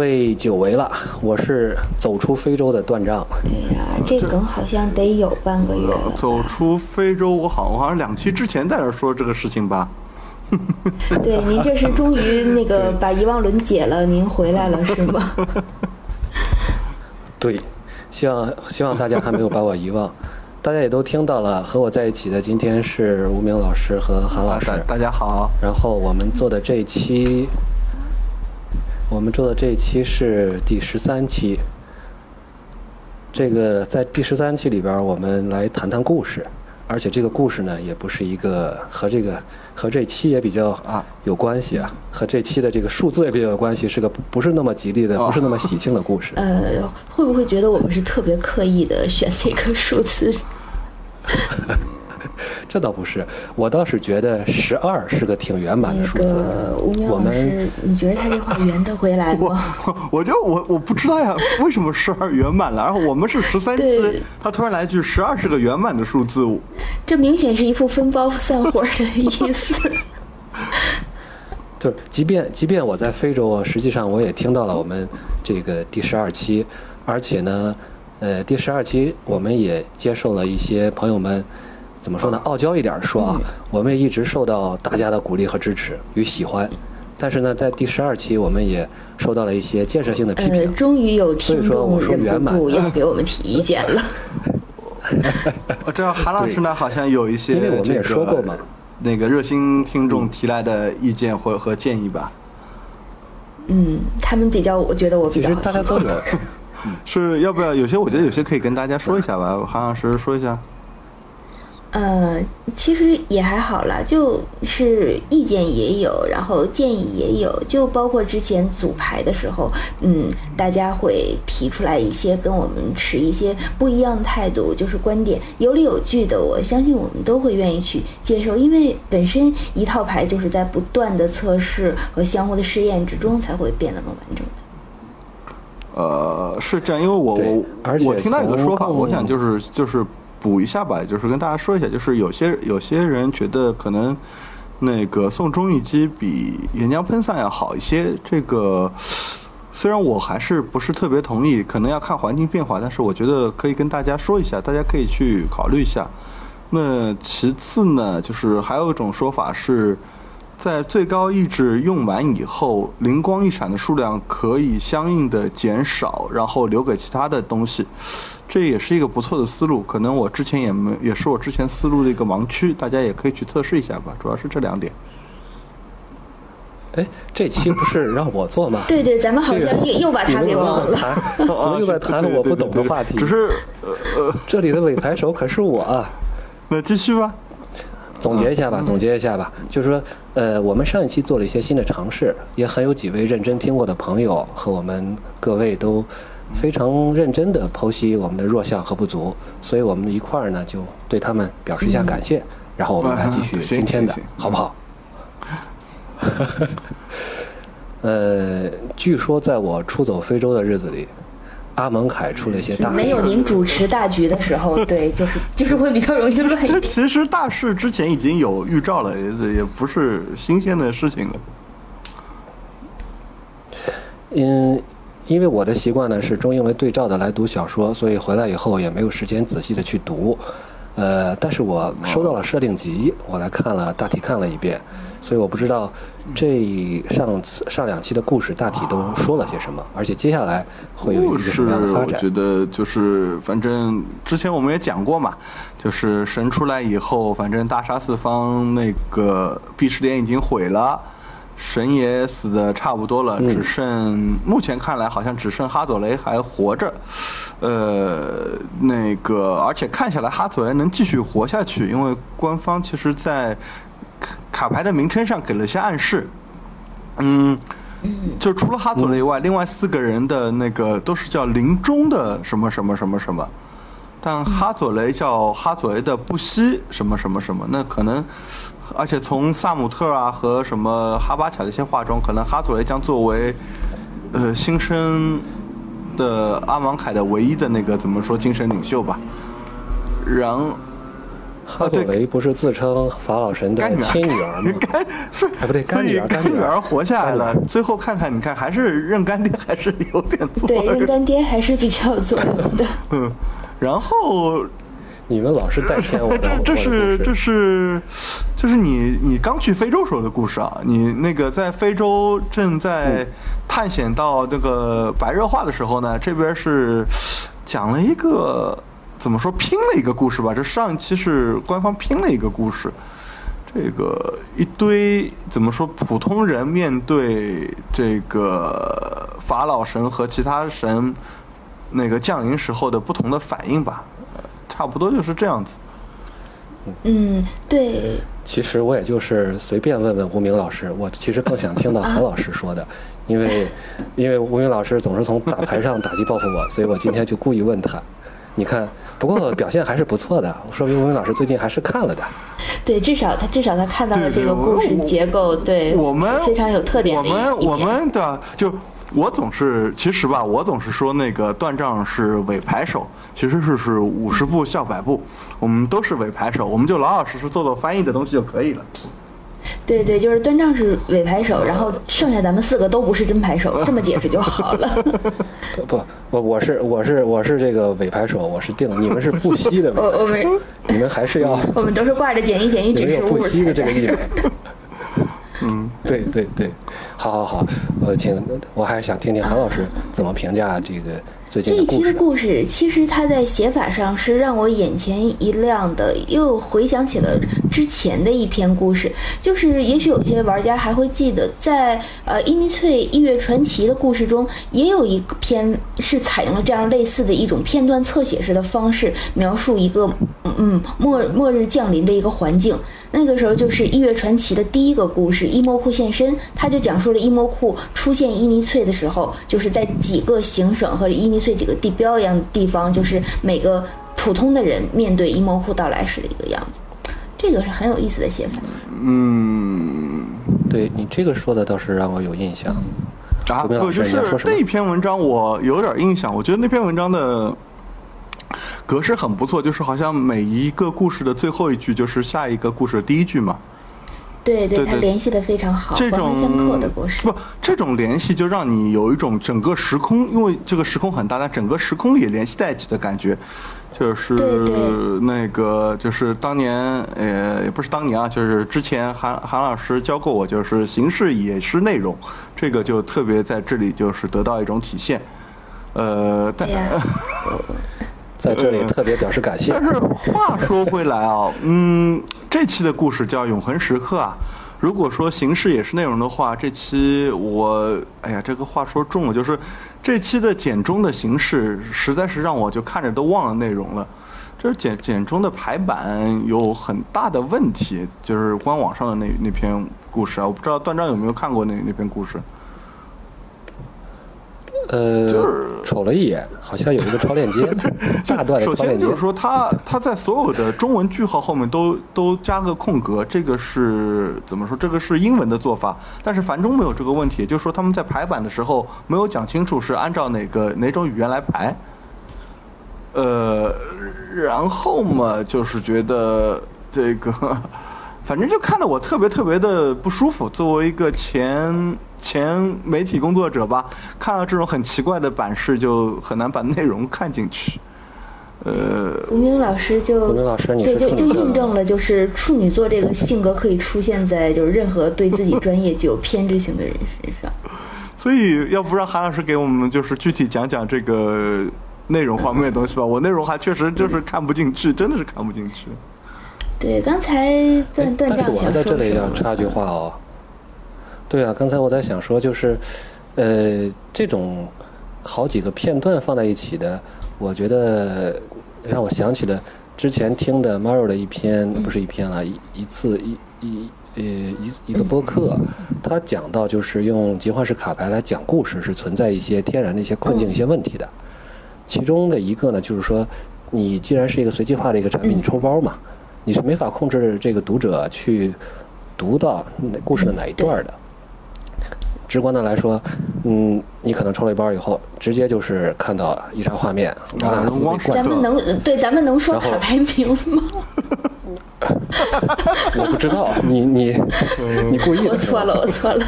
各位久违了，我是走出非洲的断章。对呀，这梗好像得有半个月了。走出非洲，我好，我好像两期之前在这说这个事情吧。对，您这是终于那个把遗忘轮解了，您回来了是吗？对，希望希望大家还没有把我遗忘。大家也都听到了，和我在一起的今天是吴明老师和韩老师。大家好。然后我们做的这一期，我们做的这一期是第十三期。这个在第十三期里边，我们来谈谈故事。而且这个故事呢，也不是一个和这个和这期也比较啊有关系啊，和这期的这个数字也比较有关系，是个不不是那么吉利的，不是那么喜庆的故事。呃，会不会觉得我们是特别刻意的选这个数字？这倒不是，我倒是觉得十二是个挺圆满的数字。吴明老师，你觉得他这话圆得回来吗？我 我就我我不知道呀，为什么十二圆满了？然后我们是十三期，他突然来一句十二是个圆满的数字，这明显是一副分包散伙的意思。就是，即便即便我在非洲，实际上我也听到了我们这个第十二期，而且呢，呃，第十二期我们也接受了一些朋友们。怎么说呢？傲娇一点说啊，我们也一直受到大家的鼓励和支持与喜欢，但是呢，在第十二期我们也受到了一些建设性的批评。终于有听众忍不住要给我们提意见了。这韩老师呢，好像有一些因为我们也说过嘛，那个热心听众提来的意见或和建议吧。嗯，他们比较，我觉得我比较。其实大家都有。是要不要？有些我觉得有些可以跟大家说一下吧，韩老师说一下。呃，其实也还好啦，就是意见也有，然后建议也有，就包括之前组牌的时候，嗯，大家会提出来一些跟我们持一些不一样的态度，就是观点有理有据的，我相信我们都会愿意去接受，因为本身一套牌就是在不断的测试和相互的试验之中才会变得更完整的。呃，是这样，因为我我我听到一个说法，我想就是就是。补一下吧，就是跟大家说一下，就是有些有些人觉得可能那个送中义机比岩浆喷散要好一些。这个虽然我还是不是特别同意，可能要看环境变化，但是我觉得可以跟大家说一下，大家可以去考虑一下。那其次呢，就是还有一种说法是。在最高意志用完以后，灵光一闪的数量可以相应的减少，然后留给其他的东西，这也是一个不错的思路。可能我之前也没，也是我之前思路的一个盲区，大家也可以去测试一下吧。主要是这两点。哎，这期不是让我做吗？对对，咱们好像又又把他给忘了。怎么又在谈我不懂的话题？只是呃呃，这里的尾牌手可是我。啊。那继续吧。总结一下吧，总结一下吧，就是说，呃，我们上一期做了一些新的尝试，也很有几位认真听过的朋友和我们各位都非常认真的剖析我们的弱项和不足，所以我们一块儿呢就对他们表示一下感谢，然后我们来继续今天的，好不好？呃，据说在我出走非洲的日子里。阿蒙凯出了一些大事，没有您主持大局的时候，对，就是就是会比较容易乱一点。其实大事之前已经有预兆了，也也不是新鲜的事情了。嗯，因为我的习惯呢是中英文对照的来读小说，所以回来以后也没有时间仔细的去读。呃，但是我收到了设定集，我来看了，大体看了一遍。所以我不知道这上次上两期的故事大体都说了些什么，而且接下来会有一个什么样的发展？我觉得就是反正之前我们也讲过嘛，就是神出来以后，反正大杀四方，那个碧石莲已经毁了，神也死的差不多了，只剩目前看来好像只剩哈佐雷还活着，呃，那个而且看起来哈佐雷能继续活下去，因为官方其实，在。卡牌的名称上给了些暗示，嗯，就除了哈佐雷以外，另外四个人的那个都是叫临终的什么什么什么什么，但哈佐雷叫哈佐雷的不息什么什么什么，那可能，而且从萨姆特啊和什么哈巴卡的一些话中，可能哈佐雷将作为呃新生的阿芒凯的唯一的那个怎么说精神领袖吧，然。哈佐雷不是自称法老神的干女儿亲女儿吗？干是哎不对干女儿所以干女儿活下来了。最后看看，你看还是认干爹还是有点作对，认。干爹还是比较有作用的。嗯，然后你们老是带 偏我的，这这是这是就是你你刚去非洲时候的故事啊，你那个在非洲正在探险到那个白热化的时候呢，这边是讲了一个怎么说拼了一个故事吧，这上一期是官方拼了一个故事。这个一堆怎么说？普通人面对这个法老神和其他神那个降临时候的不同的反应吧，呃差不多就是这样子。嗯，对，其实我也就是随便问问吴明老师，我其实更想听到韩老师说的，因为因为吴明老师总是从打牌上打击报复我，所以我今天就故意问他。你看，不过表现还是不错的，说明吴明老师最近还是看了的。对，至少他至少他看到了这个故事结构，对，我们非常有特点我们我们的就我总是其实吧，我总是说那个断账是尾牌手，其实是是五十步笑百步，我们都是尾牌手，我们就老老实实做做翻译的东西就可以了。对对，就是端丈是伪牌手，然后剩下咱们四个都不是真牌手，这么解释就好了。不，我我是我是我是这个伪牌手，我是定，你们是不惜的尾我我，们你们还是要我们都是挂着减一减一你们指示物有不吸的这个意味。嗯，对对对，好好好，我请，我还是想听听韩老师怎么评价这个最近这一期的的故事。其实它在写法上是让我眼前一亮的，又回想起了之前的一篇故事。就是也许有些玩家还会记得，在呃伊尼翠异月传奇的故事中，也有一篇是采用了这样类似的一种片段侧写式的方式，描述一个嗯嗯末末日降临的一个环境。那个时候就是《异月传奇》的第一个故事，伊莫库现身，他就讲述了伊莫库出现伊尼翠的时候，就是在几个行省和伊尼翠几个地标一样的地方，就是每个普通的人面对伊莫库到来时的一个样子。这个是很有意思的写法。嗯，对你这个说的倒是让我有印象。啊，不，就是那篇文章我有点印象，我觉得那篇文章的格式很不错，就是好像每一个故事的最后一句就是下一个故事的第一句嘛。对对，他联系的非常好，这种相扣的故事。不，这种联系就让你有一种整个时空，因为这个时空很大，但整个时空也联系在一起的感觉。就是那个，就是当年，呃，也不是当年啊，就是之前韩韩老师教过我，就是形式也是内容，这个就特别在这里就是得到一种体现。呃，但对呀、在这里特别表示感谢但。是话说回来啊，嗯，这期的故事叫《永恒时刻》啊。如果说形式也是内容的话，这期我，哎呀，这个话说重了，就是这期的简中的形式，实在是让我就看着都忘了内容了。这简简中的排版有很大的问题，就是官网上的那那篇故事啊，我不知道段章有没有看过那那篇故事。呃，瞅了一眼，好像有一个超链接，大段的首超链接先就。是说它，它在所有的中文句号后面都都加个空格，这个是怎么说？这个是英文的做法，但是繁中没有这个问题，也就是说他们在排版的时候没有讲清楚是按照哪个哪种语言来排。呃，然后嘛，就是觉得这个，反正就看得我特别特别的不舒服。作为一个前前媒体工作者吧，看到这种很奇怪的版式，就很难把内容看进去。呃，吴明老师就吴明老师你对，就就印证了，就是处女座这个性格可以出现在就是任何对自己专业具有偏执性的人身上。所以要不让韩老师给我们就是具体讲讲这个内容方面的东西吧？我内容还确实就是看不进去，真的是看不进去。对，刚才段哎但是段丈想我还在这？里要插句话哦。对啊，刚才我在想说，就是，呃，这种好几个片段放在一起的，我觉得让我想起了之前听的 Maro 的一篇，不是一篇了，一一次一一呃一一个播客，他讲到就是用集换式卡牌来讲故事是存在一些天然的一些困境、一些问题的。其中的一个呢，就是说，你既然是一个随机化的一个产品，你抽包嘛，你是没法控制这个读者去读到哪故事的哪一段的。直观的来说，嗯，你可能抽了一包以后，直接就是看到一张画面，瓦拉斯被光咱们能对咱们能说卡牌名吗？我不知道，你你你故意的。我错了，我错了。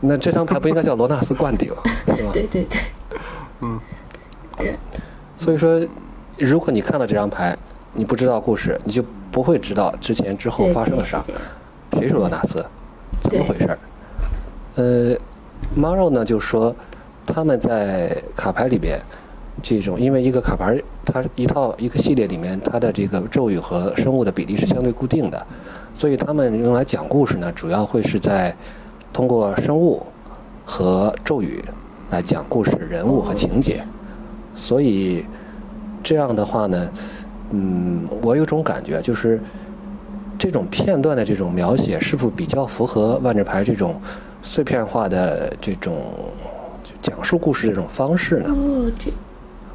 那这张牌不应该叫罗纳斯灌顶，是吧？对对对，所以说，如果你看到这张牌，你不知道故事，你就不会知道之前之后发生了啥，谁是罗纳斯，怎么回事儿。呃 r o 呢就说他们在卡牌里边，这种因为一个卡牌它一套一个系列里面，它的这个咒语和生物的比例是相对固定的，所以他们用来讲故事呢，主要会是在通过生物和咒语来讲故事、人物和情节。所以这样的话呢，嗯，我有种感觉，就是这种片段的这种描写，是不是比较符合万智牌这种碎片化的这种讲述故事这种方式呢？哦，这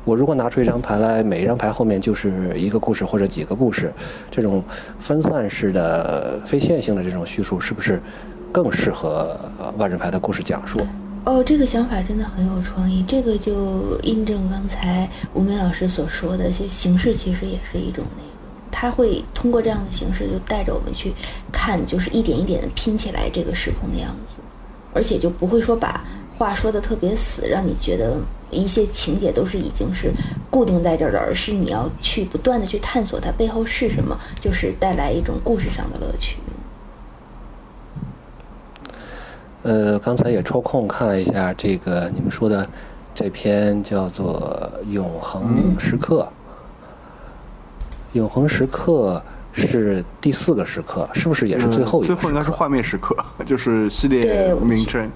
我如果拿出一张牌来，每一张牌后面就是一个故事或者几个故事，这种分散式的、非线性的这种叙述，是不是更适合万智牌的故事讲述？哦，这个想法真的很有创意。这个就印证刚才吴梅老师所说的，些形式其实也是一种内容。他会通过这样的形式，就带着我们去看，就是一点一点的拼起来这个时空的样子，而且就不会说把话说的特别死，让你觉得一些情节都是已经是固定在这儿的，而是你要去不断的去探索它背后是什么，就是带来一种故事上的乐趣。呃，刚才也抽空看了一下这个你们说的这篇叫做《永恒时刻》。永恒时刻是第四个时刻，是不是也是最后一个？嗯最后应该是画面时刻，就是系列名称。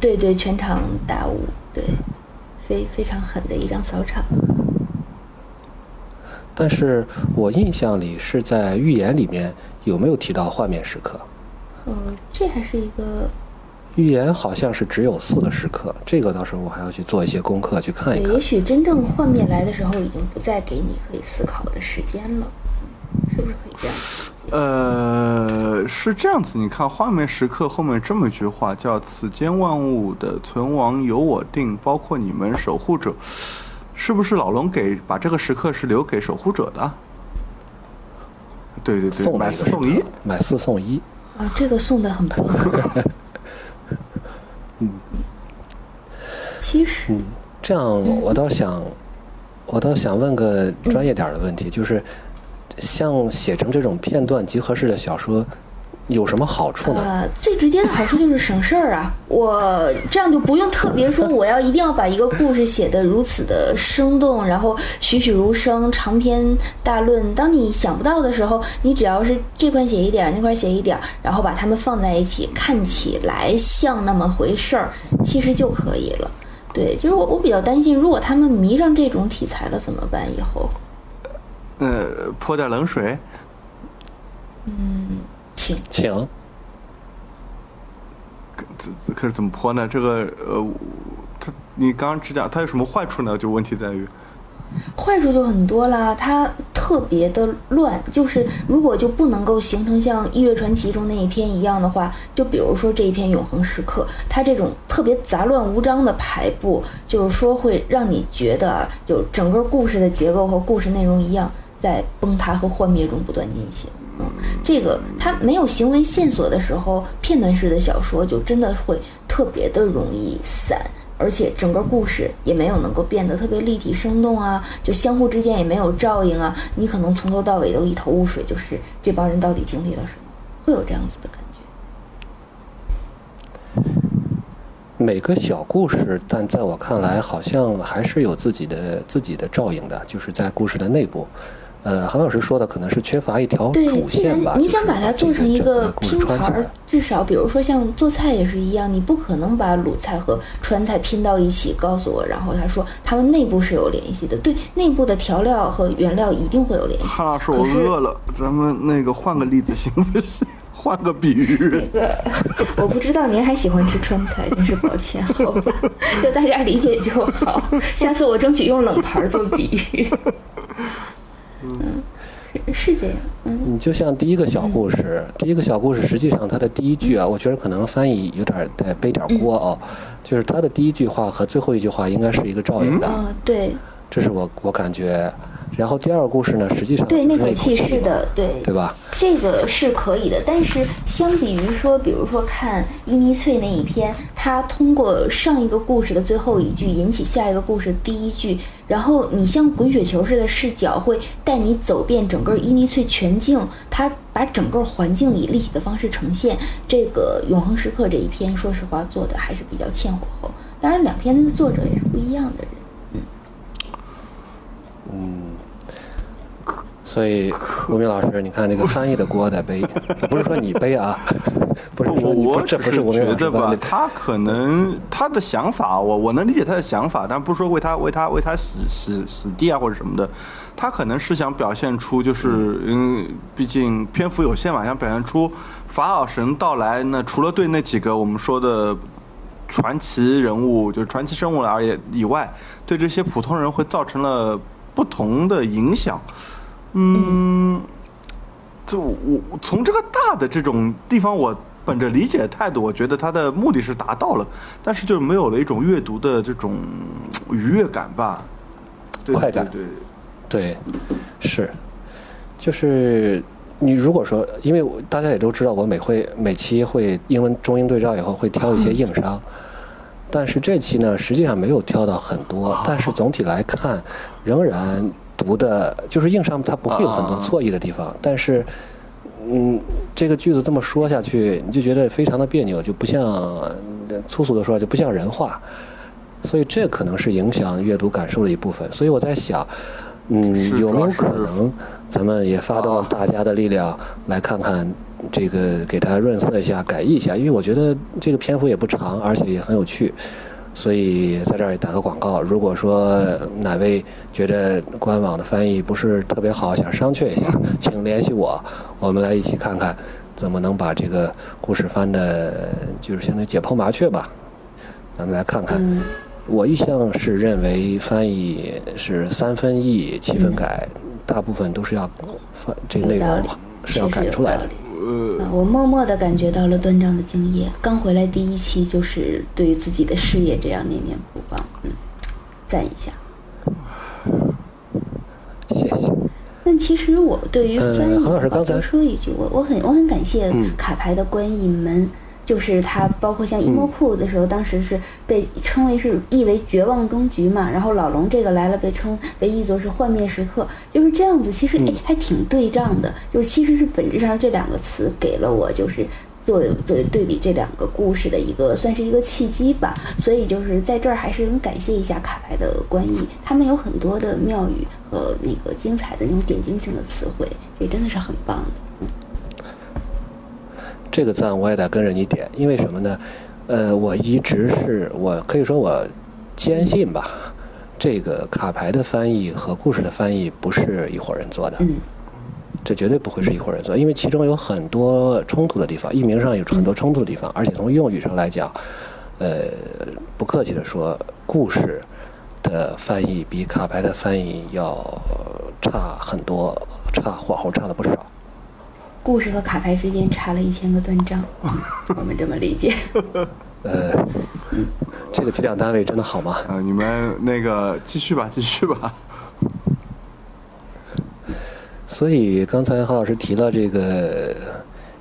对对，全场大雾，对，非非常狠的一张扫场。但是我印象里是在预言里面有没有提到画面时刻？嗯，这还是一个预言好像是只有四个时刻，这个到时候我还要去做一些功课去看一对，看也。许真正幻灭来的时候，已经不再给你可以思考的时间了，是不是可以这样理解？呃，是这样子，你看画面时刻后面这么一句话，叫“此间万物的存亡由我定，包括你们守护者”，是不是老龙给把这个时刻是留给守护者的？对对对，买四送一。，买四送一。啊，这个送的很棒。其实，这样我倒想，我倒想问个专业点的问题，就是像写成这种片段集合式的小说，有什么好处呢？呃，最直接的好处就是省事儿啊！我这样就不用特别说，我要一定要把一个故事写得如此的生动，然后栩栩如生，长篇大论。当你想不到的时候，你只要是这块写一点儿，那块写一点儿，然后把它们放在一起，看起来像那么回事儿，其实就可以了。对，其实我我比较担心，如果他们迷上这种题材了怎么办？以后，呃，泼点冷水。请请这这可是怎么泼呢？这个呃，他你刚刚只讲它有什么坏处呢？就问题在于，坏处就很多啦，它特别的乱。就是如果就不能够形成像《异月传奇》中那一篇一样的话，就比如说这一篇《永恒时刻》，它这种特别杂乱无章的排布，就是说会让你觉得啊，就整个故事的结构和故事内容一样，在崩塌和幻灭中不断进行。嗯，这个它没有行为线索的时候，片段式的小说就真的会特别的容易散。而且整个故事也没有能够变得特别立体生动啊，就相互之间也没有照应啊，你可能从头到尾都一头雾水，就是这帮人到底经历了什么，会有这样子的感觉。每个小故事，但在我看来，好像还是有自己的自己的照应的，就是在故事的内部。呃，韩老师说的可能是缺乏一条对，主既然线吧。你就是想把它做成一个拼盘至少比如说像做菜也是一样，你不可能把鲁菜和川菜拼到一起，告诉我，然后他说他们内部是有联系的。对，内部的调料和原料一定会有联系。韩老师，我饿了，咱们那个换个例子行不行？换个比喻。那个，我不知道您还喜欢吃川菜，真是抱歉，好吧，就大家理解就好。下次我争取用冷盘做比喻。嗯，是是这样，嗯，你就像第一个小故事，第一个小故事，实际上它的第一句啊，我觉得可能翻译有点得背点锅哦，就是它的第一句话和最后一句话应该是一个照应的，哦，对，这是我我感觉然后第二个故事呢，实际上对，那口气是的，对，对吧？这个是可以的，但是相比于说，比如说看伊尼翠那一篇，他通过上一个故事的最后一句引起下一个故事第一句，然后你像滚雪球似的视角会带你走遍整个伊尼翠全境，他把整个环境以立体的方式呈现。这个永恒时刻这一篇，说实话做的还是比较欠火候。当然，两篇的作者也是不一样的人。所以吴明老师，你看这个翻译的锅得背，不是说你背啊，不是说你不我这不是吴明老觉得吧他可能他的想法，我我能理解他的想法，但不是说为他为他为他死死死地啊或者什么的，他可能是想表现出就是嗯，毕竟篇幅有限嘛，想表现出法老神到来，那除了对那几个我们说的。传奇人物就是传奇生物而言以外，对这些普通人会造成了不同的影响。嗯，就我我从这个大的这种地方，我本着理解的态度，我觉得他的目的是达到了，但是就没有了一种阅读的这种愉悦感吧，对快感。对对对，是，就是你如果说，因为大家也都知道，我每会每期会英文中英对照以后会挑一些硬伤，但是这期呢，实际上没有挑到很多，但是总体来看，仍然读的就是硬伤，它不会有很多错意的地方，但是。嗯，这个句子这么说下去，你就觉得非常的别扭，就不像呃粗俗的说，就不像人话。所以这可能是影响阅读感受的一部分。所以我在想，嗯，有没有可能咱们也发动啊大家的力量来看看这个，给它润色一下、改译一下？因为我觉得这个篇幅也不长，而且也很有趣。所以在这儿也打个广告，如果说哪位觉得官网的翻译不是特别好，想商榷一下，请联系我，我们来一起看看怎么能把这个故事翻的，就是相当于解剖麻雀吧。咱们来看看，嗯，我一向是认为翻译是三分译七分改，大部分都是要翻这个内容是要改出来的。我默默的感觉到了断章的敬业。刚回来第一期就是对于自己的事业这样念念不忘，嗯，赞一下。谢谢。但其实我对于呃翻译的话，韩老师刚才说一句，我我很我很感谢嗯卡牌的观影门。就是他，包括像伊莫库的时候，当时是被称为是译为绝望终局嘛，然后老龙这个来了，被称被译作是幻灭时刻，就是这样子。其实哎，还挺对仗的，就是其实是本质上这两个词给了我就是作为作为对比这两个故事的一个算是一个契机吧。所以就是在这儿还是很感谢一下卡牌的观译，他们有很多的妙语和那个精彩的那种点睛性的词汇，这真的是很棒的。这个赞我也得跟着你点，因为什么呢？呃，我一直是我可以说我坚信吧，这个卡牌的翻译和故事的翻译不是一伙人做的，嗯这绝对不会是一伙人做，因为其中有很多冲突的地方，译名上有很多冲突的地方，而且从用语上来讲，呃，不客气的说，故事的翻译比卡牌的翻译要差很多，差火候差了不少。故事和卡牌之间差了一千个断章，我们这么理解。呃，这个计量单位真的好吗？啊，你们那个继续吧，继续吧。所以刚才何老师提到这个《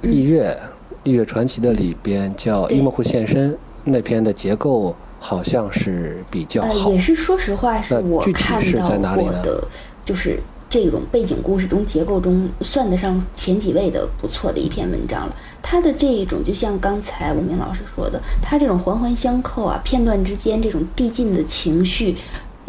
异月》《异月传奇》的里边叫对伊莫库现身那篇的结构好像是比较呃，好也。是说实话，是我具体是看到在哪里呢过的，就是这种背景故事中结构中算得上前几位的不错的一篇文章了。它的这一种，就像刚才吴明老师说的，它这种环环相扣啊，片段之间这种递进的情绪。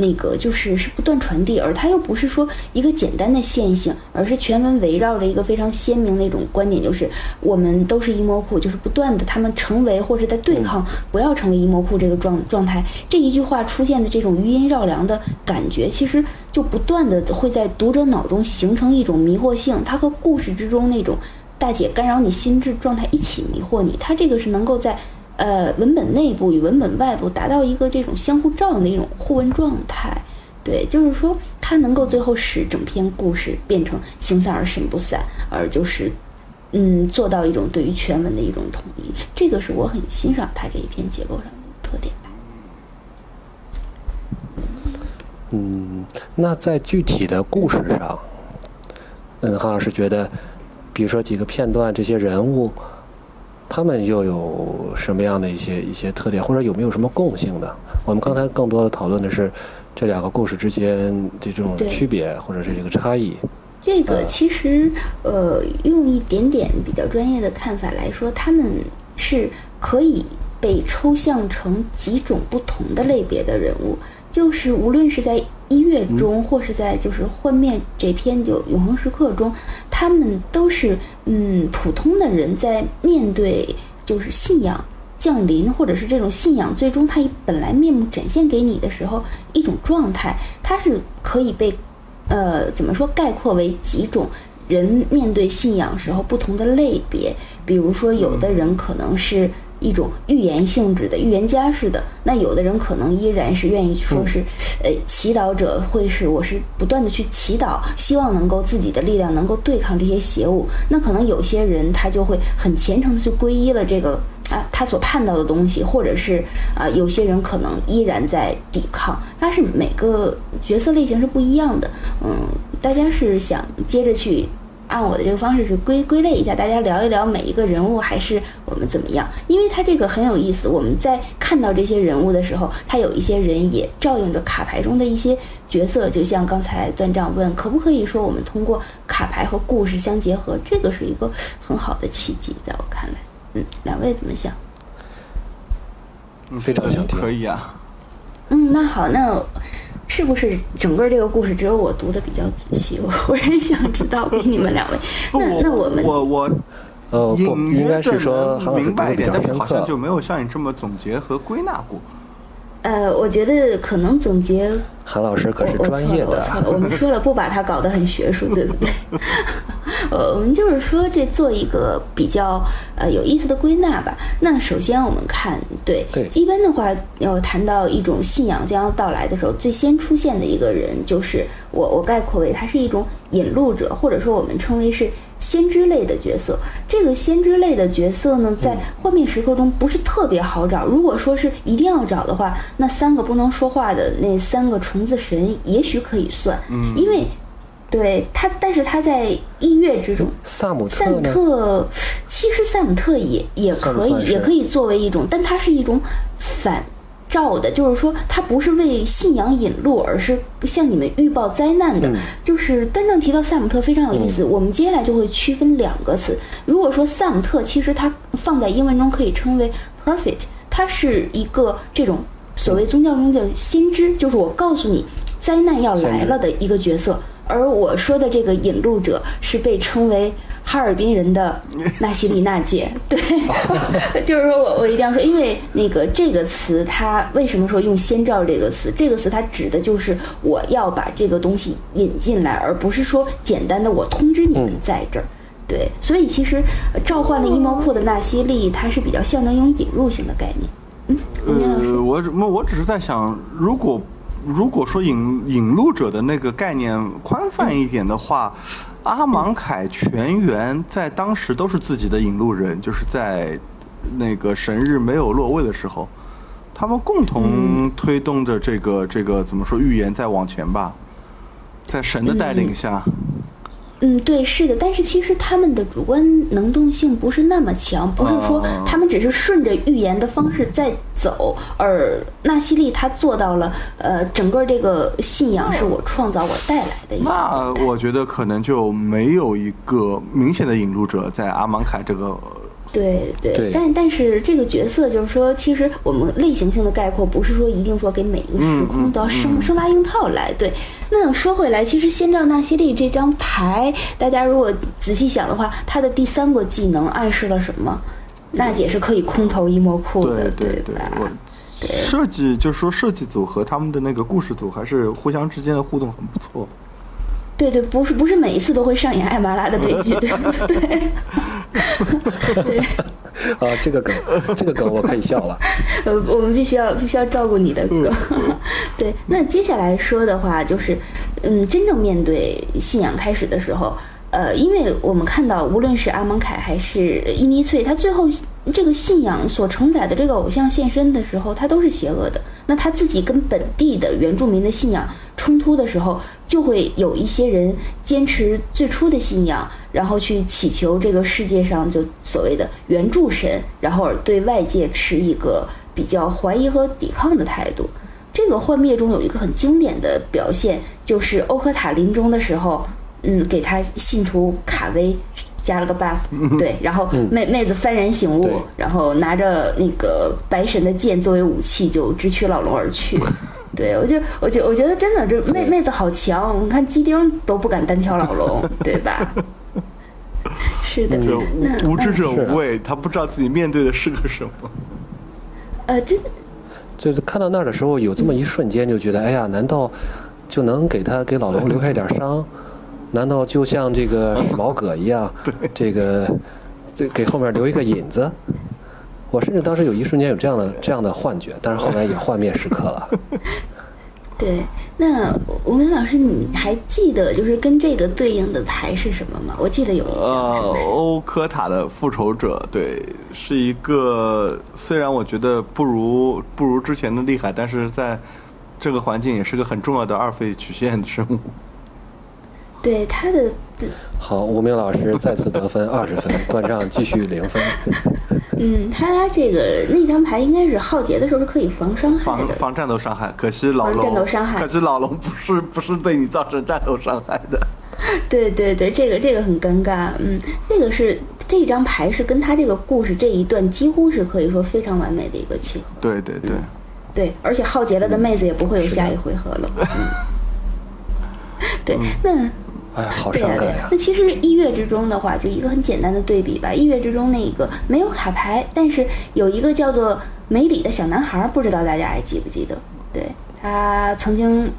那个就是是不断传递，而它又不是说一个简单的线性，而是全文围绕着一个非常鲜明的一种观点，就是我们都是伊莫库，就是不断的他们成为或者在对抗，不要成为伊莫库这个状状态。这一句话出现的这种余音绕梁的感觉，其实就不断的会在读者脑中形成一种迷惑性，它和故事之中那种大姐干扰你心智状态一起迷惑你，它这个是能够在。呃，文本内部与文本外部达到一个这种相互照应的一种互文状态，对，就是说它能够最后使整篇故事变成形散而神不散，而就是，嗯，做到一种对于全文的一种统一，这个是我很欣赏它这一篇结构上的特点吧。嗯，那在具体的故事上，嗯，韩老师觉得，比如说几个片段，这些人物，他们又有什么样的一些一些特点，或者有没有什么共性的？我们刚才更多的讨论的是这两个故事之间这种区别或者是这个差异。这个其实，呃，用一点点比较专业的看法来说，他们是可以被抽象成几种不同的类别的人物，就是无论是在一月中，或是在就是幻灭这篇就永恒时刻中，他们都是嗯普通的人在面对就是信仰。降临，或者是这种信仰，最终它以本来面目展现给你的时候，一种状态，它是可以被呃，怎么说概括为几种人面对信仰时候不同的类别。比如说，有的人可能是一种预言性质的预言家式的，那有的人可能依然是愿意说是，呃，祈祷者会是我是不断的去祈祷，希望能够自己的力量能够对抗这些邪物。那可能有些人他就会很虔诚的去皈依了这个。啊，他所盼到的东西，或者是啊，有些人可能依然在抵抗，它是每个角色类型是不一样的。嗯，大家是想接着去按我的这个方式去归归类一下，大家聊一聊每一个人物，还是我们怎么样？因为他这个很有意思，我们在看到这些人物的时候，他有一些人也照应着卡牌中的一些角色，就像刚才段长问，可不可以说我们通过卡牌和故事相结合？这个是一个很好的契机，在我看来。嗯，两位怎么想？嗯非常想听可以啊。嗯，那好，那是不是整个这个故事只有我读的比较仔细？我我是想知道，给你们两位。那那我们我我呃，应该约是说明白一点，但是好像就。没有像你这么总结和归纳过。呃，我觉得可能总结韩老师可是专业的，我们说了不把它搞得很学术，对不对？呃，我们就是说这做一个比较呃有意思的归纳吧。那首先我们看，对，对一般的话，要谈到一种信仰将要到来的时候，最先出现的一个人就是我，我概括为他是一种引路者，或者说我们称为是先知类的角色。这个先知类的角色呢，在幻灭时刻中不是特别好找。如果说是一定要找的话，那三个不能说话的那三个虫子神也许可以算，嗯因为对他，但是他在一月之中，萨姆萨姆特其实萨姆特也也可以，也可以作为一种，但它是一种反照的，就是说他不是为信仰引路，而是向你们预报灾难的。嗯就是端正提到萨姆特非常有意思，我们接下来就会区分两个词。如果说萨姆特，其实它放在英文中可以称为 prophet，它是一个这种所谓宗教中的先知，就是我告诉你灾难要来了的一个角色。而我说的这个引路者是被称为哈尔滨人的纳西里娜姐，对，就是说我我一定要说，因为那个这个词，它为什么说用先兆这个词？这个词它指的就是我要把这个东西引进来，而不是说简单的我通知你们在这儿。对，所以其实呃召唤了衣帽库的纳西利，它是比较象征一种引入性的概念。嗯，吴明老师呃，我我我只是在想，如果如果说引引路者的那个概念宽泛一点的话，阿芒凯全员在当时都是自己的引路人，就是在那个神日没有落位的时候，他们共同推动着这个这个怎么说预言在往前吧，在神的带领下，嗯，对，是的，但是其实他们的主观能动性不是那么强，不是说哦。他们只是顺着预言的方式在走，而纳西利他做到了，呃，整个这个信仰是我创造我带来的一个那。我觉得可能就没有一个明显的引路者在阿芒凯这个对对，对但但是这个角色就是说，其实我们类型性的概括不是说一定说给每一个时空都要生、嗯生拉硬套来。对，那说回来，其实先兆纳西利这张牌，大家如果仔细想的话，它的第三个技能暗示了什么？娜姐是可以空投一魔库的，对对，吧？我设计就是说设计组和他们的那个故事组还是互相之间的互动很不错。对对，不是不是每一次都会上演艾玛拉的悲剧，对对 对。啊，这个梗，这个梗我可以笑了。呃，我们必须要必须要照顾你的梗。对，那接下来说的话就是，嗯，真正面对信仰开始的时候，呃，因为我们看到，无论是阿蒙凯还是伊尼翠，他最后这个信仰所承载的这个偶像现身的时候，他都是邪恶的。那他自己跟本地的原住民的信仰冲突的时候，就会有一些人坚持最初的信仰，然后去祈求这个世界上就所谓的原著神，然后对外界持一个比较怀疑和抵抗的态度。这个幻灭中有一个很经典的表现，就是欧科塔临终的时候，嗯，给他信徒卡威加了个 buff，对，然后妹妹子幡然醒悟对，然后拿着那个白神的剑作为武器，就直取老龙而去。对，我就我觉我觉得真的这妹妹子好强，你看鸡丁都不敢单挑老龙，对吧？是的，就那无知者无畏，他不知道自己面对的是个什么。呃，真的就是看到那儿的时候，有这么一瞬间就觉得，哎呀，难道就能给他给老龙留下一点伤？难道就像这个毛葛一样，这个这给后面留一个引子？我甚至当时有一瞬间有这样的这样的幻觉，但是后来也幻灭时刻了。对。那吴明老师，你还记得就是跟这个对应的牌是什么吗？我记得有一张呃，欧科塔的复仇者，对，是一个虽然我觉得不如不如之前的厉害，但是在这个环境也是个很重要的二费曲线生物。对他的对好，吴明老师再次得分二十分，断账继续零分。嗯，他这个那张牌应该是浩劫的时候是可以防伤害的。防防战斗伤害，可惜老防龙，战斗伤害可惜老龙不是 不是对你造成战斗伤害的。对对对，这个这个很尴尬。嗯，这个是这张牌是跟他这个故事这一段几乎是可以说非常完美的一个契合。对对对，对，而且浩劫了的妹子也不会有下一回合了。嗯，对，那。哎，好对呀、对呀、伤感呀那！其实一月之中的话，就一个很简单的对比吧。一月之中那个没有卡牌，但是有一个叫做梅里的小男孩，不知道大家还记不记得？对他曾经，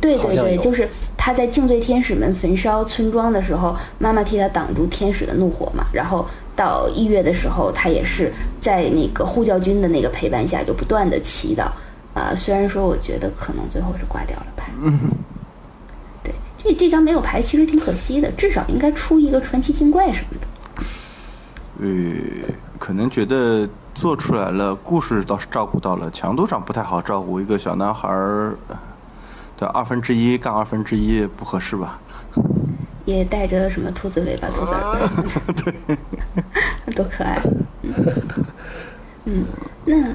对对对，就是他在敬罪天使们焚烧村庄的时候，妈妈替他挡住天使的怒火嘛。然后到一月的时候，他也是在那个呼叫军的那个陪伴下，就不断的祈祷。啊、虽然说我觉得可能最后是挂掉了牌。对，这这张没有牌其实挺可惜的，至少应该出一个传奇精怪什么的。呃，可能觉得做出来了，故事倒是照顾到了，强度上不太好照顾。一个小男孩儿，的二分之一杠二分之一不合适吧？也带着什么兔子尾巴、兔子耳朵，对，多可爱。嗯嗯，那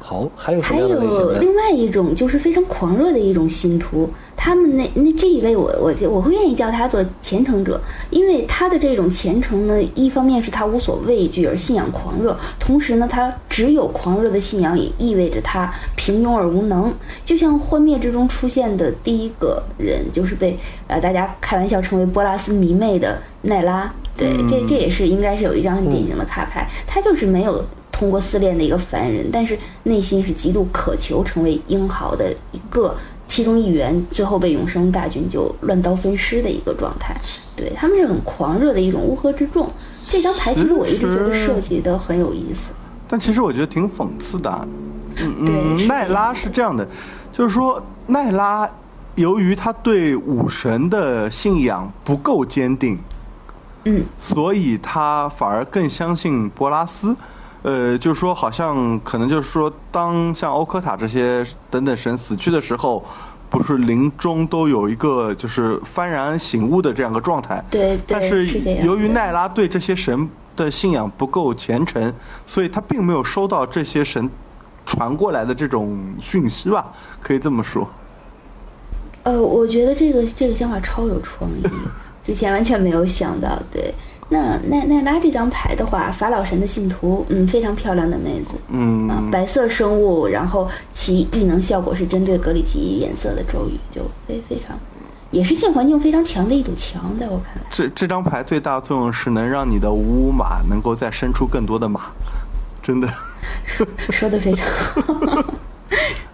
好，还有什还？有另外一种就是非常狂热的一种信徒，他们那那这一类我我我会愿意叫他做虔诚者，因为他的这种虔诚呢，一方面是他无所畏惧而信仰狂热，同时呢，他只有狂热的信仰也意味着他平庸而无能。就像幻灭之中出现的第一个人，就是被呃大家开玩笑称为波拉斯迷妹的奈拉。对，这这也是应该是有一张很典型的卡牌，他就是没有通过思恋的一个凡人，但是内心是极度渴求成为英豪的一个其中一员，最后被永生大军就乱刀分尸的一个状态。对他们是很狂热的一种乌合之众。这张牌其实我一直觉得设计的很有意思。但其实我觉得挺讽刺的啊。嗯对嗯，奈拉是这样的，就是说奈拉由于他对武神的信仰不够坚定，嗯，所以他反而更相信波拉斯。呃，就是说，好像可能就是说，当像欧科塔这些等等神死去的时候，不是临终都有一个就是幡然醒悟的这样一个状态。对对，但是是这样。由于奈拉对这些神的信仰不够虔诚，所以他并没有收到这些神传过来的这种讯息吧，可以这么说。呃，我觉得这个这个想法超有创意，之前完全没有想到。对，那奈奈拉这张牌的话，法老神的信徒，嗯，非常漂亮的妹子，嗯，啊，白色生物，然后其异能效果是针对格里吉颜色的咒语，就非非常，也是性环境非常强的一堵墙，在我看来。这这张牌最大作用是能让你的五五马能够再生出更多的马，真的。说的非常好。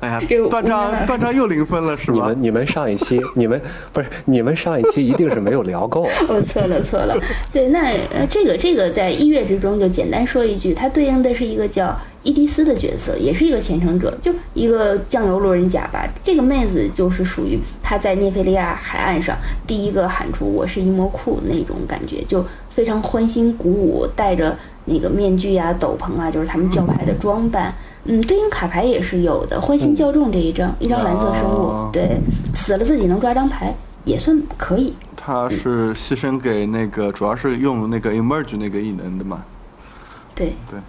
哎呀这个，段吴老师章断章又零分了是吗你们？你们上一期你们不是你们上一期一定是没有聊够。我错了错了，对，那呃，这个这个在一月之中就简单说一句，它对应的是一个叫伊迪丝的角色，也是一个虔诚者，就一个酱油路人甲吧。这个妹子就是属于她在涅菲利亚海岸上第一个喊出“我是伊莫库”那种感觉，就非常欢欣鼓舞，戴着那个面具啊、斗篷啊，就是他们教派的装扮。嗯，对应卡牌也是有的，欢欣教众这一张，一张蓝色生物，哦对，死了自己能抓张牌，也算可以。他是牺牲给那个，主要是用那个 emerge 那个异能的嘛。对对，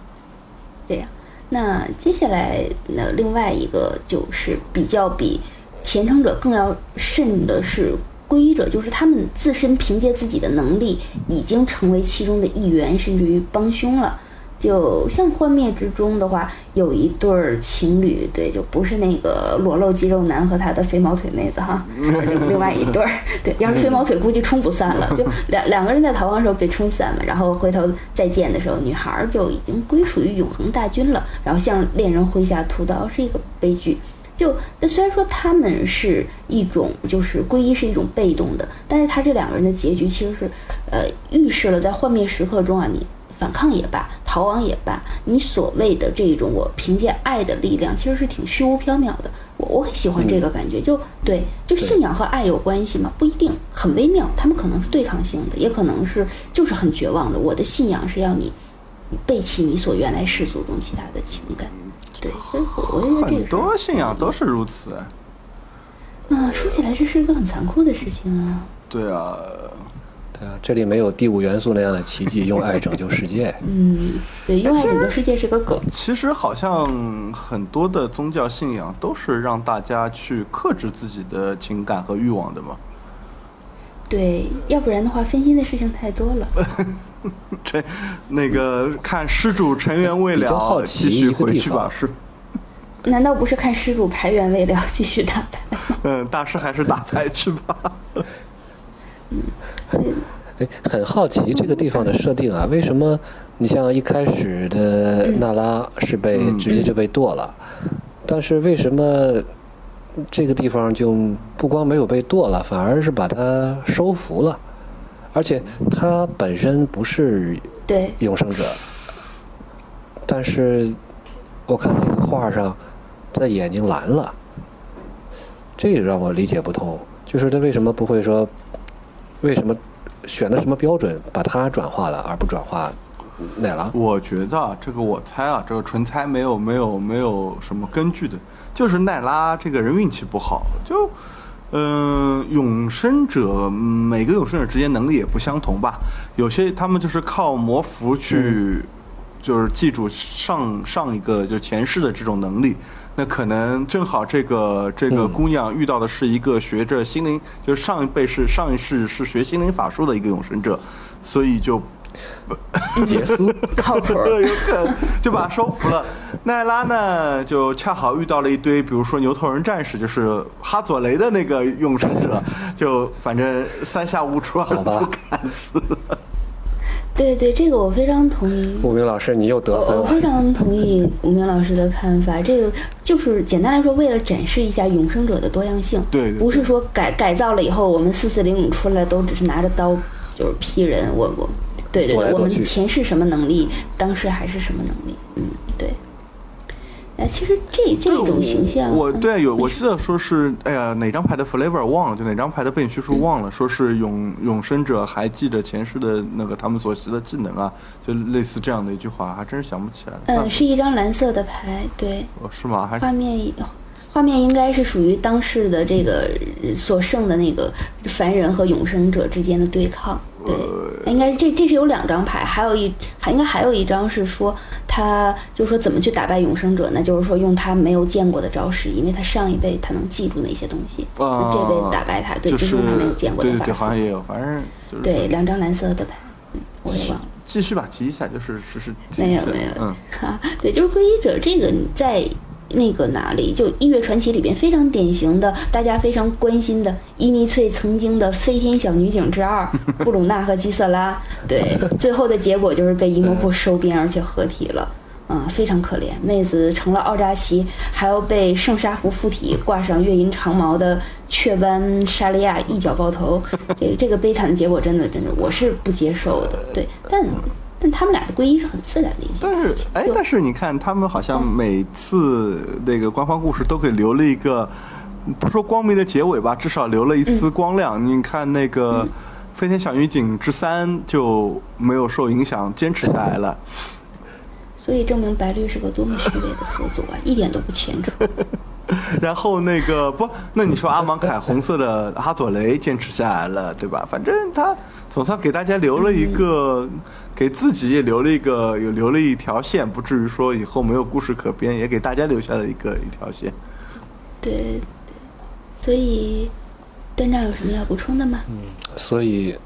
这样。那接下来那，另外一个就是比较比虔诚者更要慎的是皈依者，就是他们自身凭借自己的能力已经成为其中的一员，甚至于帮凶了。就像幻灭之中的话，有一对儿情侣，对，就不是那个裸露肌肉男和他的飞毛腿妹子哈，而 另另外一对儿，对，要是飞毛腿估计冲不散了，就两两个人在逃亡的时候被冲散嘛，然后回头再见的时候，女孩儿就已经归属于永恒大军了，然后向恋人挥下屠刀，是一个悲剧。就那虽然说他们是一种就是皈依是一种被动的，但是他这两个人的结局其实是，呃，预示了在幻灭时刻中啊，你反抗也罢，逃亡也罢，你所谓的这种我凭借爱的力量，其实是挺虚无缥缈的。我我很喜欢这个感觉，就对，就信仰和爱有关系吗？不一定，很微妙，他们可能是对抗性的，也可能是就是很绝望的。我的信仰是要你背弃你所原来世俗中其他的情感。对，所以我我觉得这个很多信仰都是如此。啊，说起来这是一个很残酷的事情啊。对啊，对啊，这里没有第五元素那样的奇迹，用爱拯救世界。嗯，对，用爱拯救世界是个梗。其实好像很多的宗教信仰都是让大家去克制自己的情感和欲望的嘛。对，要不然的话，分心的事情太多了。这那个看施主尘缘未了，奇继续回去吧。是，难道不是看施主牌缘未了继续打牌？嗯，大师还是打牌去吧。哎，很好奇这个地方的设定啊，为什么你像一开始的娜拉是被、嗯直接就被剁了，但是为什么这个地方就不光没有被剁了，反而是把它收服了？而且他本身不是对，永生者，但是我看那个画上，他的眼睛蓝了，这也让我理解不通。就是他为什么不会说，为什么选的什么标准把它转化了，而不转化奶狼？我觉得啊这个我猜啊，这个纯猜没有没有没有什么根据的，就是奈拉这个人运气不好，就。嗯，永生者嗯每个永生者之间能力也不相同吧？有些他们就是靠魔符去，就是记住上上一个就前世的这种能力。那可能正好这个这个嗯姑娘遇到的是一个学着心灵，就是上一辈是上一世是学心灵法术的一个永生者，所以就杰斯，靠谱。有可能就把他收服了。奈拉呢，就恰好遇到了一堆，比如说牛头人战士，就是哈佐雷的那个永生者，就反正三下五除二好吧就砍死了。对对，这个我非常同意。吴明老师，你又得分了。我我非常同意 吴明老师的看法，这个就是简单来说，为了展示一下永生者的多样性，对对不是说改改造了以后，我们四四零五出来都只是拿着刀就是劈人，我我，对对对，我们前世什么能力，当时还是什么能力，嗯，对。哎，其实这这种形象，嗯我对有我记得说是，哎呀，哪张牌的 flavor 忘了，就哪张牌的背景叙述忘了，说是永永生者还记着前世的那个他们所习的技能啊，就类似这样的一句话，还真是想不起来了。嗯，是一张蓝色的牌，对，哦是吗？还是画面画面应该是属于当时的这个呃所剩的那个凡人和永生者之间的对抗。对，应该是这这是有两张牌，还有一还应该还有一张是说他就是说怎么去打败永生者呢？就是说用他没有见过的招式，因为他上一辈他能记住那些东西，啊那这辈打败他，对，就就是他没有见过的对对对，法术。好像也有，反正就是对，两张蓝色的牌，嗯我也忘了。继续吧，提一下，就是只是提一下没有没有嗯，哈，对，就是皈依者这个你在那个哪里，就《异月传奇》里边非常典型的，大家非常关心的伊尼翠曾经的飞天小女警之二布鲁娜和基瑟拉，对，最后的结果就是被伊莫库收编而且合体了。嗯、非常可怜，妹子成了奥扎奇，还要被圣沙弗附体，挂上月银长矛的雀斑莎莉亚一脚爆头，这个这个悲惨的结果真的真的我是不接受的，对，但但他们俩的归因是很自然的一件但是，哎，但是你看，他们好像每次那个官方故事都给留了一个，不说光明的结尾吧，至少留了一丝光亮。你看那个《飞天小女警之三》就没有受影响，坚持下来了。所以证明白绿是个多么虚伪的词组啊，一点都不虔诚。然后那个不，那你说阿芒凯红色的哈佐雷坚持下来了，对吧？反正他总算给大家留了一个，给自己也留了一个，有留了一条线，不至于说以后没有故事可编，也给大家留下了一个一条线。对对，所以段长有什么要补充的吗？嗯所以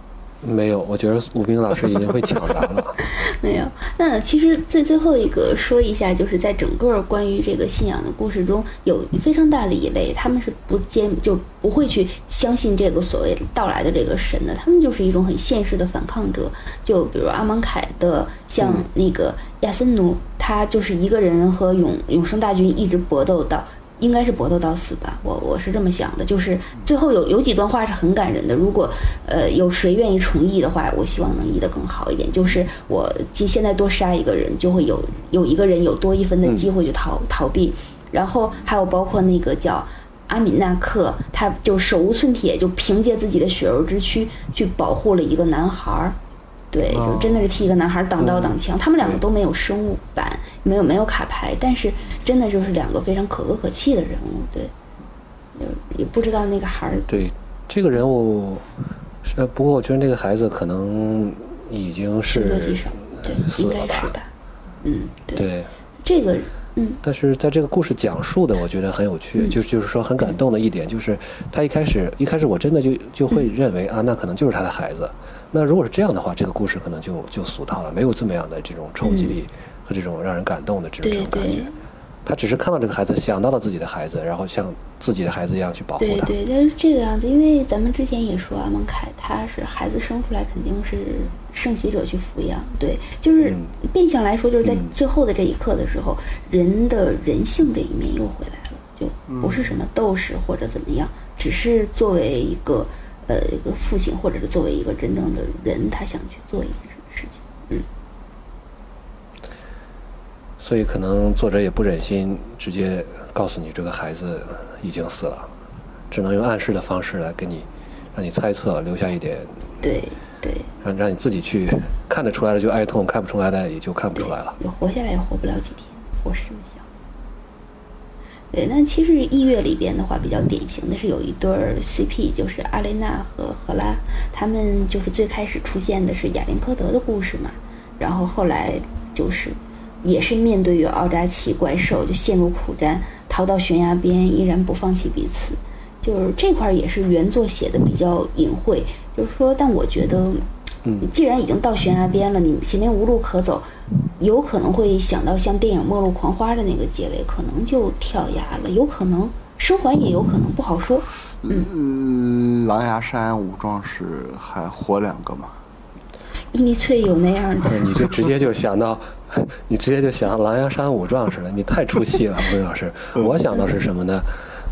没有，我觉得吴冰老师已经会抢答了。没有。那其实最最后一个说一下，就是在整个关于这个信仰的故事中，有非常大的一类，他们是不坚就不会去相信这个所谓到来的这个神的，他们就是一种很现实的反抗者。就比如阿芒凯的，像那个亚森奴，他就是一个人和永永生大军一直搏斗到。应该是搏斗到死吧，我我是这么想的，就是最后有有几段话是很感人的。如果呃有谁愿意重译的话，我希望能译得更好一点。就是我即现在多杀一个人，就会有有一个人有多一分的机会去逃、逃避。然后还有包括那个叫阿敏纳克，他就手无寸铁，就凭借自己的血肉之躯去保护了一个男孩儿。对，就真的是替一个男孩挡刀挡枪。他们两个都没有生物版，没有没有卡牌，但是真的就是两个非常可歌可泣的人物。对，就也不知道那个孩儿。对，这个人物，呃，不过我觉得那个孩子可能已经是多极少，对，应该是吧。嗯，对。对，这个，嗯。但是在这个故事讲述的，我觉得很有趣，就就是说很感动的一点，就是他一开始一开始我真的就就会认为啊，那可能就是他的孩子。那如果是这样的话，这个故事可能就就俗套了，没有这么样的这种冲击力和这种让人感动的这种这种感觉。他只是看到这个孩子，想到了自己的孩子，然后像自己的孩子一样去保护他。对对，但是这个样子，因为咱们之前也说啊蒙凯他是孩子生出来肯定是圣袭者去抚养，对，就是变相来说，就是在最后的这一刻的时候，人的人性这一面又回来了，就不是什么斗士或者怎么样，只是作为一个。呃，一个父亲，或者是作为一个真正的人，他想去做一件事情，嗯。所以可能作者也不忍心直接告诉你这个孩子已经死了，只能用暗示的方式来给你，让你猜测，留下一点。对对。让让你自己去看得出来的就哀痛，看不出来的也就看不出来了。活下来也活不了几天，我是这么想。对，那其实《异月》里边的话，比较典型的是有一对儿 CP，就是阿雷娜和赫拉，他们就是最开始出现的是亚林科德的故事嘛，然后后来就是也是面对于奥扎奇怪兽，就陷入苦战，逃到悬崖边，依然不放弃彼此。就是这块也是原作写的比较隐晦，就是说，但我觉得。嗯，既然已经到悬崖边了，你前面无路可走，有可能会想到像电影《末路狂花》的那个结尾，可能就跳崖了，有可能生还，也有可能不好说。嗯，狼牙山五壮士还活两个吗？伊尼翠有那样的？你就直接就想到，你直接就想到狼牙山五壮士了，你太出戏了，洪老师。我想到是什么呢？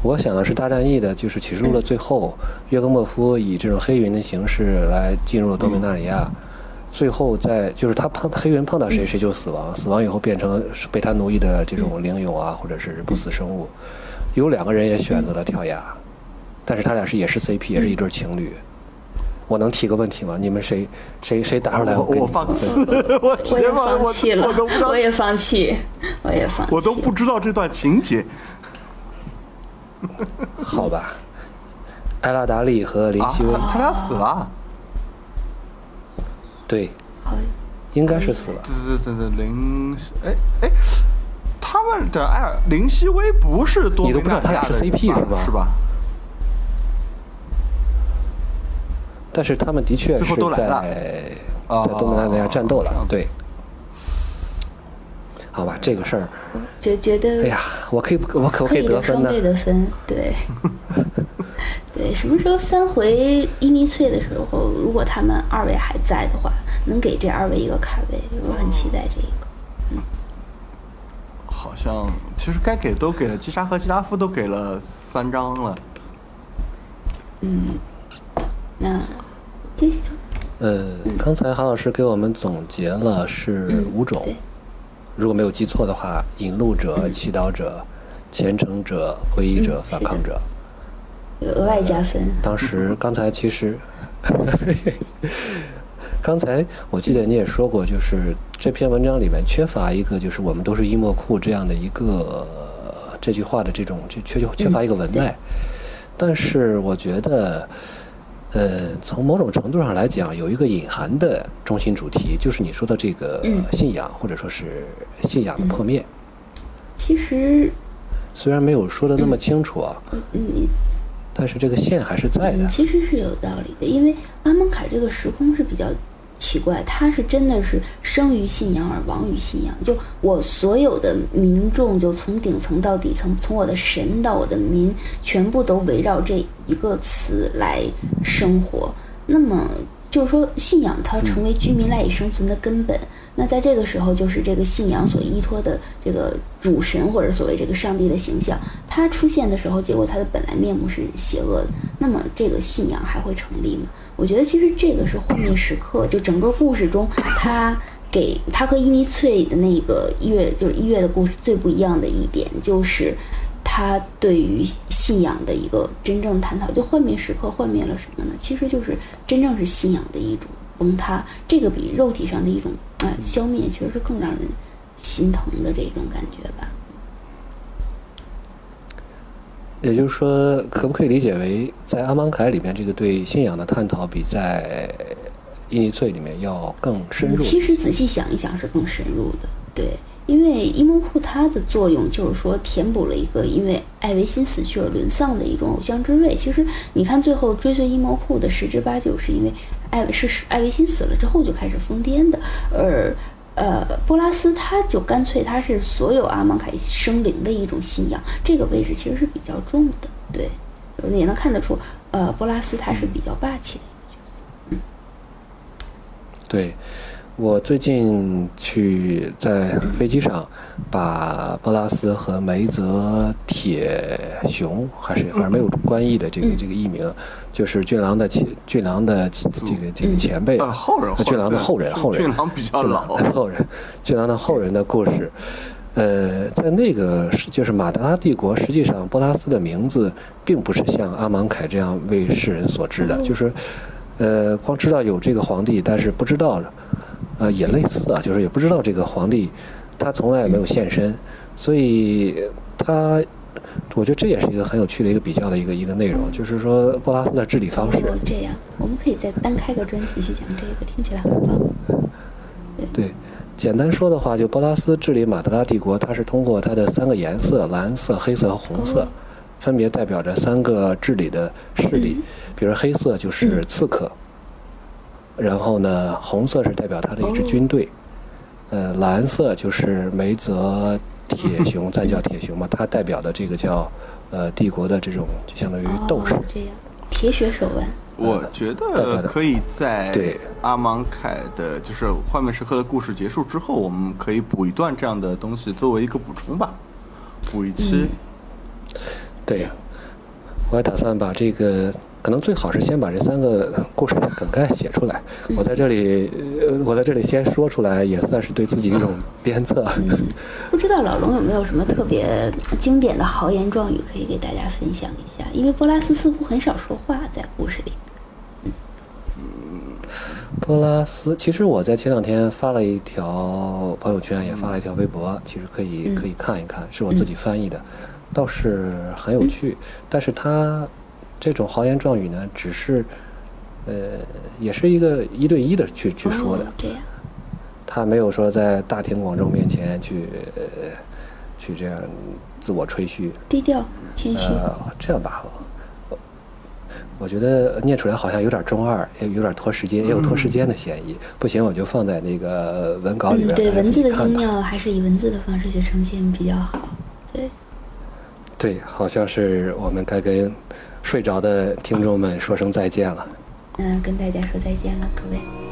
我想的是大战役的，就是启示录的最后，约格莫夫以这种黑云的形式来进入了多米纳里亚，最后在就是他碰黑云碰到谁谁就死亡，死亡以后变成被他奴役的这种灵勇啊，或者是不死生物。有两个人也选择了跳崖，但是他俩是也是 CP，也是一对情侣。我能提个问题吗？你们谁谁谁打出来？我我放弃，我也放弃了，我也放弃，我也放弃，我都不知道这段情节。好吧，艾拉达利和林希威，他俩死了。对，应该是死了。对对对对，林，哎哎，他们的艾尔林希威不是多你都不知道他俩是 CP 是吧？是吧？但是他们的确是在在多米纳利亚战斗了，对。好吧，这个事儿，就觉得，哎呀，我可以，我可不可以得分呢？双倍的分，对，对，什么时候三回伊尼翠的时候，如果他们二位还在的话，能给这二位一个卡位，我很期待这个。嗯，好像其实该给都给了，基沙和基拉夫都给了三张了。嗯，那接下呃，刚才韩老师给我们总结了是五种。如果没有记错的话，引路者、祈祷者、虔诚者、皈依者、反抗者，额外加分。当时刚才其实，刚才我记得你也说过，就是这篇文章里面缺乏一个，就是我们都是伊莫库这样的一个呃这句话的这种，这缺缺乏一个文脉。但是我觉得，呃，从某种程度上来讲，有一个隐含的中心主题，就是你说的这个嗯信仰，或者说是信仰的破灭。其实，虽然没有说的那么清楚啊，嗯，但是这个线还是在的嗯，。其实是有道理的，因为阿蒙凯这个时空是比较奇怪，他是真的是生于信仰而亡于信仰。就我所有的民众，就从顶层到底层，从我的神到我的民，全部都围绕这一个词来生活。那么就是说，信仰它成为居民赖以生存的根本。那在这个时候，就是这个信仰所依托的这个主神或者所谓这个上帝的形象，它出现的时候，结果它的本来面目是邪恶的，那么这个信仰还会成立吗？我觉得其实这个是幻灭时刻，就整个故事中，他给他和伊尼翠的那个一月就是一月的故事最不一样的一点，就是他对于信仰的一个真正探讨。就幻灭时刻幻灭了什么呢？其实就是真正是信仰的一种崩塌，这个比肉体上的一种呃消灭，其实是更让人心疼的这种感觉吧。也就是说，可不可以理解为，在阿芒凯里面，这个对信仰的探讨比在伊尼翠里面要更深入？其实仔细想一想，是更深入的。对，因为伊蒙库它的作用就是说填补了一个因为艾维辛死去而沦丧的一种偶像之位。其实你看，最后追随伊蒙库的十之八九是因为艾维是艾维辛死了之后就开始疯癫的，而呃波拉斯他就干脆他是所有阿芒凯生灵的一种信仰，这个位置其实是比较重的。对，也能看得出，呃，波拉斯他是比较霸气的一个角色。嗯对，我最近去在飞机上把波拉斯和梅泽铁雄，还是反正没有关译的这个嗯。这个译名，就是俊郎的前俊郎的这个这个前辈呃，后人，俊郎的后人后人俊郎比较老，后人，俊郎的后人的故事。呃，在那个是就是马德拉帝国，实际上波拉斯的名字并不是像阿芒凯这样为世人所知的，就是，呃，光知道有这个皇帝，但是不知道，呃，也类似啊，就是也不知道这个皇帝，他从来也没有现身，所以他，我觉得这也是一个很有趣的一个比较的一个一个内容，就是说波拉斯的治理方式这样，我们可以再单开个专题去讲这个，听起来很棒。对，简单说的话，就波拉斯治理马德拉帝国，它是通过它的三个颜色——蓝色、黑色和红色，分别代表着三个治理的势力。比如黑色就是刺客，然后呢，红色是代表他的一支军队，呃，蓝色就是梅泽铁雄，再叫铁雄嘛，他代表的这个叫呃帝国的这种就相当于斗士哦。，这样，铁血手腕。我觉得可以在对阿芒凯的，就是画面时刻的故事结束之后，我们可以补一段这样的东西作为一个补充吧，补一期。对呀，我还打算把这个，可能最好是先把这三个故事的梗概写出来。我在这里，呃，我在这里先说出来，也算是对自己一种鞭策。不知道老龙有没有什么特别经典的豪言壮语可以给大家分享一下？因为波拉斯似乎很少说话，在故事里。嗯波拉斯，其实我在前两天发了一条朋友圈，也发了一条微博，其实可以嗯可以看一看，是我自己翻译的，倒是很有趣。但是他这种豪言壮语呢，只是，呃，也是一个一对一的去去说的哦，这样。他没有说在大庭广众面前去、呃、去这样自我吹嘘。低调谦虚。呃，这样吧，我我觉得念出来好像有点中二，也有点拖时间，也有拖时间的嫌疑。不行，我就放在那个文稿里嗯，边，对文字的精。妙还是以文字的方式去呈现比较好。对，对，好像是我们该跟睡着的听众们说声再见了。嗯，跟大家说再见了，各位。